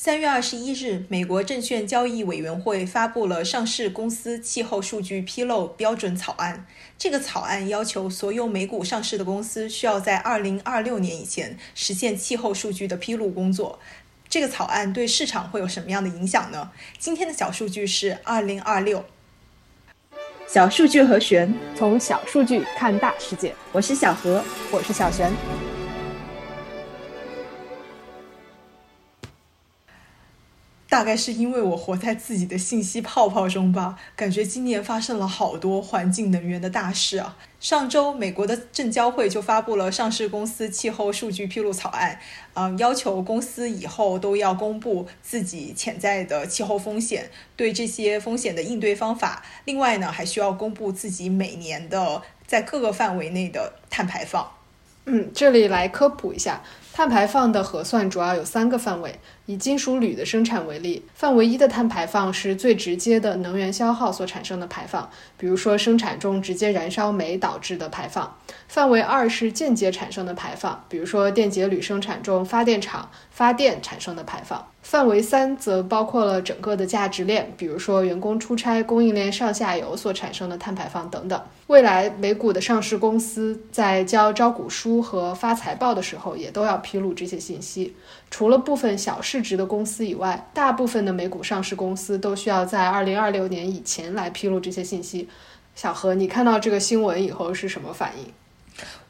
三月二十一日，美国证券交易委员会发布了上市公司气候数据披露标准草案。这个草案要求所有美股上市的公司需要在二零二六年以前实现气候数据的披露工作。这个草案对市场会有什么样的影响呢？今天的小数据是二零二六。小数据和玄，从小数据看大世界。我是小何，我是小璇。大概是因为我活在自己的信息泡泡中吧，感觉今年发生了好多环境能源的大事啊。上周，美国的证交会就发布了上市公司气候数据披露草案，嗯，要求公司以后都要公布自己潜在的气候风险，对这些风险的应对方法。另外呢，还需要公布自己每年的在各个范围内的碳排放。嗯，这里来科普一下，碳排放的核算主要有三个范围。以金属铝的生产为例，范围一的碳排放是最直接的能源消耗所产生的排放，比如说生产中直接燃烧煤导致的排放；范围二是间接产生的排放，比如说电解铝生产中发电厂发电产生的排放；范围三则包括了整个的价值链，比如说员工出差、供应链上下游所产生的碳排放等等。未来美股的上市公司在交招股书和发财报的时候，也都要披露这些信息。除了部分小市值的公司以外，大部分的美股上市公司都需要在二零二六年以前来披露这些信息。小何，你看到这个新闻以后是什么反应？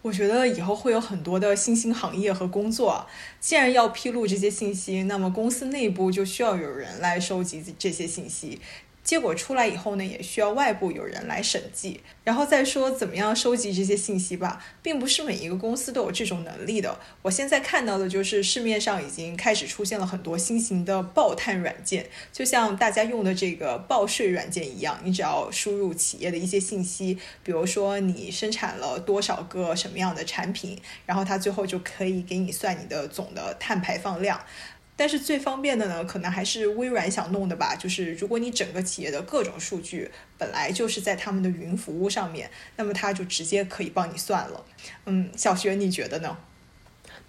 我觉得以后会有很多的新兴行业和工作。既然要披露这些信息，那么公司内部就需要有人来收集这些信息。结果出来以后呢，也需要外部有人来审计，然后再说怎么样收集这些信息吧，并不是每一个公司都有这种能力的。我现在看到的就是市面上已经开始出现了很多新型的报碳软件，就像大家用的这个报税软件一样，你只要输入企业的一些信息，比如说你生产了多少个什么样的产品，然后它最后就可以给你算你的总的碳排放量。但是最方便的呢，可能还是微软想弄的吧。就是如果你整个企业的各种数据本来就是在他们的云服务上面，那么它就直接可以帮你算了。嗯，小学你觉得呢？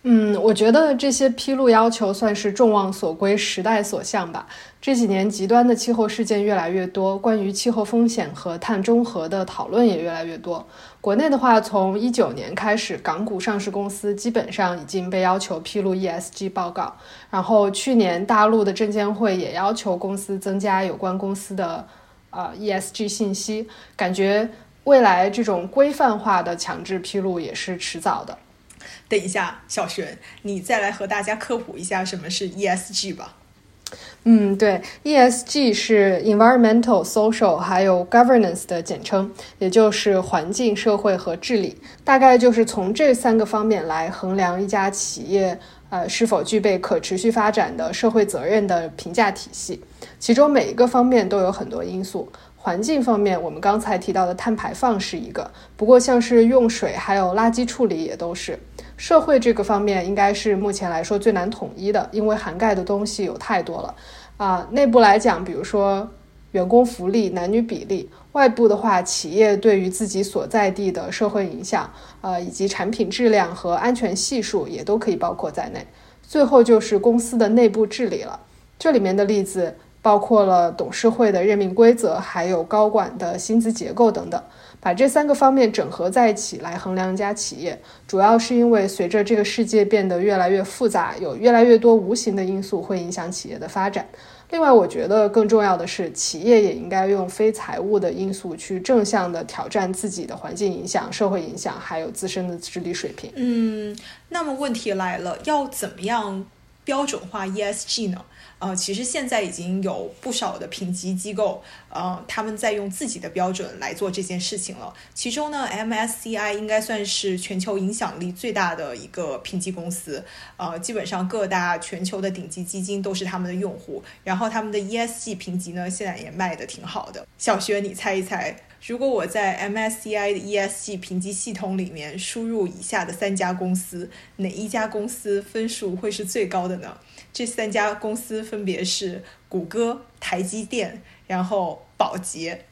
嗯，我觉得这些披露要求算是众望所归、时代所向吧。这几年极端的气候事件越来越多，关于气候风险和碳中和的讨论也越来越多。国内的话，从一九年开始，港股上市公司基本上已经被要求披露 ESG 报告。然后去年大陆的证监会也要求公司增加有关公司的呃 ESG 信息。感觉未来这种规范化的强制披露也是迟早的。等一下，小璇，你再来和大家科普一下什么是 ESG 吧。嗯，对，ESG 是 Environmental、Social 还有 Governance 的简称，也就是环境、社会和治理。大概就是从这三个方面来衡量一家企业呃是否具备可持续发展的社会责任的评价体系。其中每一个方面都有很多因素。环境方面，我们刚才提到的碳排放是一个，不过像是用水还有垃圾处理也都是。社会这个方面应该是目前来说最难统一的，因为涵盖的东西有太多了。啊，内部来讲，比如说员工福利、男女比例；外部的话，企业对于自己所在地的社会影响，呃，以及产品质量和安全系数也都可以包括在内。最后就是公司的内部治理了，这里面的例子。包括了董事会的任命规则，还有高管的薪资结构等等，把这三个方面整合在一起来衡量一家企业，主要是因为随着这个世界变得越来越复杂，有越来越多无形的因素会影响企业的发展。另外，我觉得更重要的是，企业也应该用非财务的因素去正向的挑战自己的环境影响、社会影响，还有自身的治理水平。嗯，那么问题来了，要怎么样标准化 ESG 呢？呃，其实现在已经有不少的评级机构，呃，他们在用自己的标准来做这件事情了。其中呢，MSCI 应该算是全球影响力最大的一个评级公司，呃，基本上各大全球的顶级基金都是他们的用户。然后他们的 ESG 评级呢，现在也卖的挺好的。小薛，你猜一猜，如果我在 MSCI 的 ESG 评级系统里面输入以下的三家公司，哪一家公司分数会是最高的呢？这三家公司分别是谷歌、台积电，然后宝洁。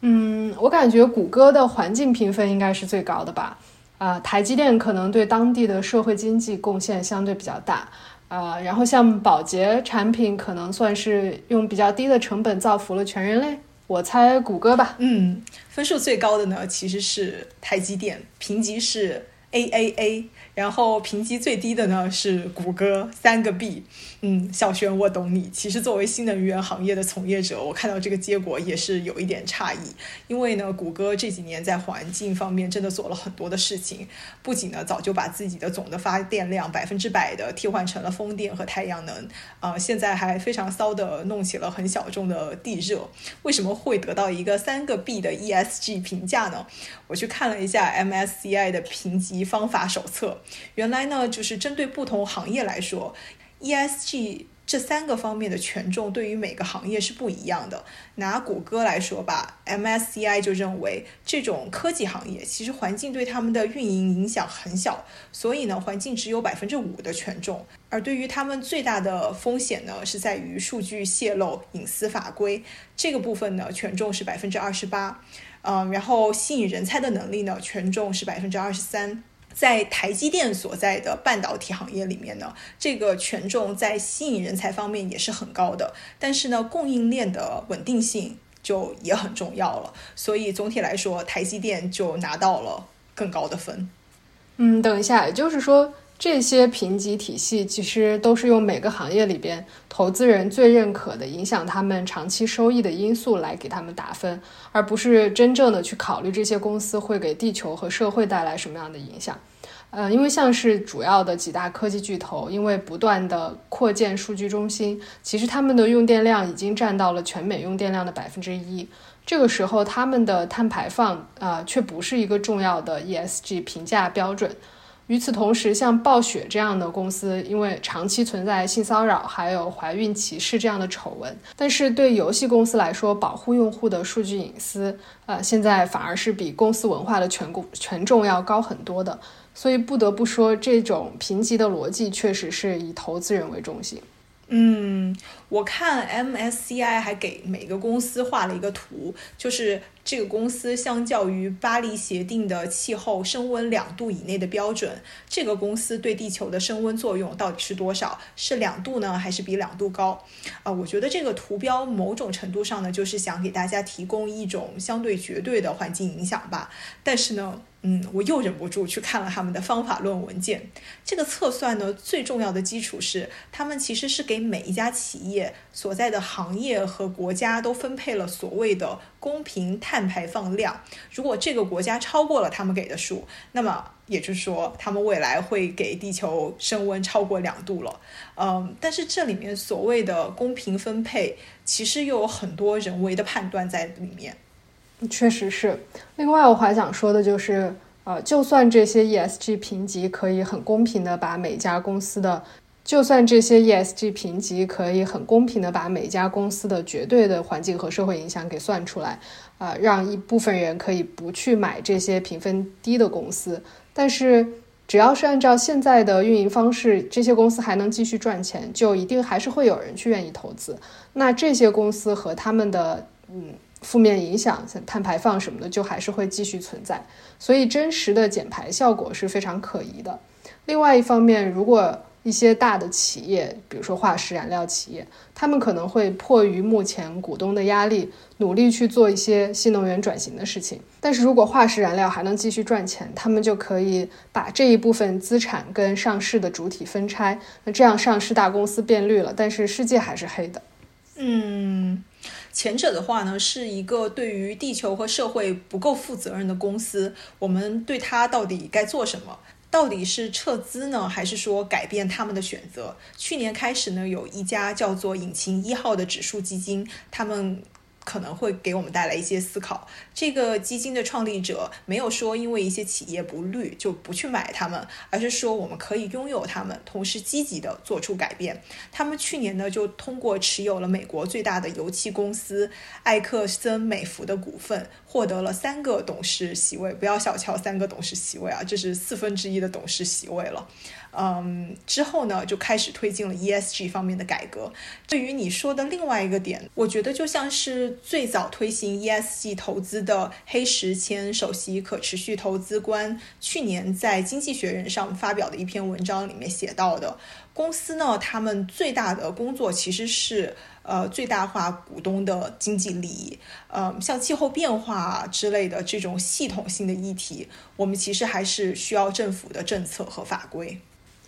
嗯，我感觉谷歌的环境评分应该是最高的吧。啊，台积电可能对当地的社会经济贡献相对比较大。啊，然后像保洁产品可能算是用比较低的成本造福了全人类。我猜谷歌吧。嗯，分数最高的呢其实是台积电，评级是 AAA。然后评级最低的呢是谷歌三个 B，嗯，小璇我懂你。其实作为新能源行业的从业者，我看到这个结果也是有一点诧异。因为呢，谷歌这几年在环境方面真的做了很多的事情，不仅呢早就把自己的总的发电量百分之百的替换成了风电和太阳能，啊，现在还非常骚的弄起了很小众的地热。为什么会得到一个三个 B 的 ESG 评价呢？我去看了一下 MSCI 的评级方法手册。原来呢，就是针对不同行业来说，ESG 这三个方面的权重对于每个行业是不一样的。拿谷歌来说吧，MSCI 就认为这种科技行业其实环境对他们的运营影响很小，所以呢，环境只有百分之五的权重。而对于他们最大的风险呢，是在于数据泄露、隐私法规这个部分呢，权重是百分之二十八。嗯，然后吸引人才的能力呢，权重是百分之二十三。在台积电所在的半导体行业里面呢，这个权重在吸引人才方面也是很高的，但是呢，供应链的稳定性就也很重要了。所以总体来说，台积电就拿到了更高的分。嗯，等一下，也就是说。这些评级体系其实都是用每个行业里边投资人最认可的、影响他们长期收益的因素来给他们打分，而不是真正的去考虑这些公司会给地球和社会带来什么样的影响。呃，因为像是主要的几大科技巨头，因为不断的扩建数据中心，其实他们的用电量已经占到了全美用电量的百分之一。这个时候，他们的碳排放啊，却不是一个重要的 ESG 评价标准。与此同时，像暴雪这样的公司，因为长期存在性骚扰还有怀孕歧视这样的丑闻，但是对游戏公司来说，保护用户的数据隐私，呃，现在反而是比公司文化的权重权重要高很多的。所以不得不说，这种评级的逻辑确实是以投资人为中心。嗯，我看 MSCI 还给每个公司画了一个图，就是。这个公司相较于巴黎协定的气候升温两度以内的标准，这个公司对地球的升温作用到底是多少？是两度呢，还是比两度高？啊，我觉得这个图标某种程度上呢，就是想给大家提供一种相对绝对的环境影响吧。但是呢，嗯，我又忍不住去看了他们的方法论文件。这个测算呢，最重要的基础是，他们其实是给每一家企业所在的行业和国家都分配了所谓的公平碳。碳排放量，如果这个国家超过了他们给的数，那么也就是说，他们未来会给地球升温超过两度了。嗯，但是这里面所谓的公平分配，其实又有很多人为的判断在里面。确实是。另外，我还想说的就是，呃，就算这些 ESG 评级可以很公平的把每家公司的。就算这些 ESG 评级可以很公平的把每家公司的绝对的环境和社会影响给算出来，啊，让一部分人可以不去买这些评分低的公司，但是只要是按照现在的运营方式，这些公司还能继续赚钱，就一定还是会有人去愿意投资。那这些公司和他们的嗯负面影响，像碳排放什么的，就还是会继续存在。所以真实的减排效果是非常可疑的。另外一方面，如果一些大的企业，比如说化石燃料企业，他们可能会迫于目前股东的压力，努力去做一些新能源转型的事情。但是如果化石燃料还能继续赚钱，他们就可以把这一部分资产跟上市的主体分拆。那这样上市大公司变绿了，但是世界还是黑的。嗯，前者的话呢，是一个对于地球和社会不够负责任的公司，我们对它到底该做什么？到底是撤资呢，还是说改变他们的选择？去年开始呢，有一家叫做“引擎一号”的指数基金，他们。可能会给我们带来一些思考。这个基金的创立者没有说因为一些企业不绿就不去买它们，而是说我们可以拥有它们，同时积极的做出改变。他们去年呢就通过持有了美国最大的油气公司埃克森美孚的股份，获得了三个董事席位。不要小瞧三个董事席位啊，这是四分之一的董事席位了。嗯，之后呢，就开始推进了 ESG 方面的改革。对于你说的另外一个点，我觉得就像是最早推行 ESG 投资的黑石谦首席可持续投资官去年在《经济学人》上发表的一篇文章里面写到的。公司呢，他们最大的工作其实是呃最大化股东的经济利益。呃，像气候变化之类的这种系统性的议题，我们其实还是需要政府的政策和法规。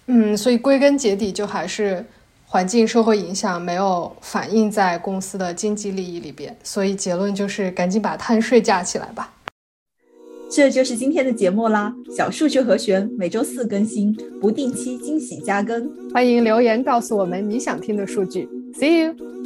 嗯，所以归根结底就还是环境社会影响没有反映在公司的经济利益里边。所以结论就是赶紧把碳税架起来吧。这就是今天的节目啦，小数据和弦每周四更新，不定期惊喜加更，欢迎留言告诉我们你想听的数据。See you。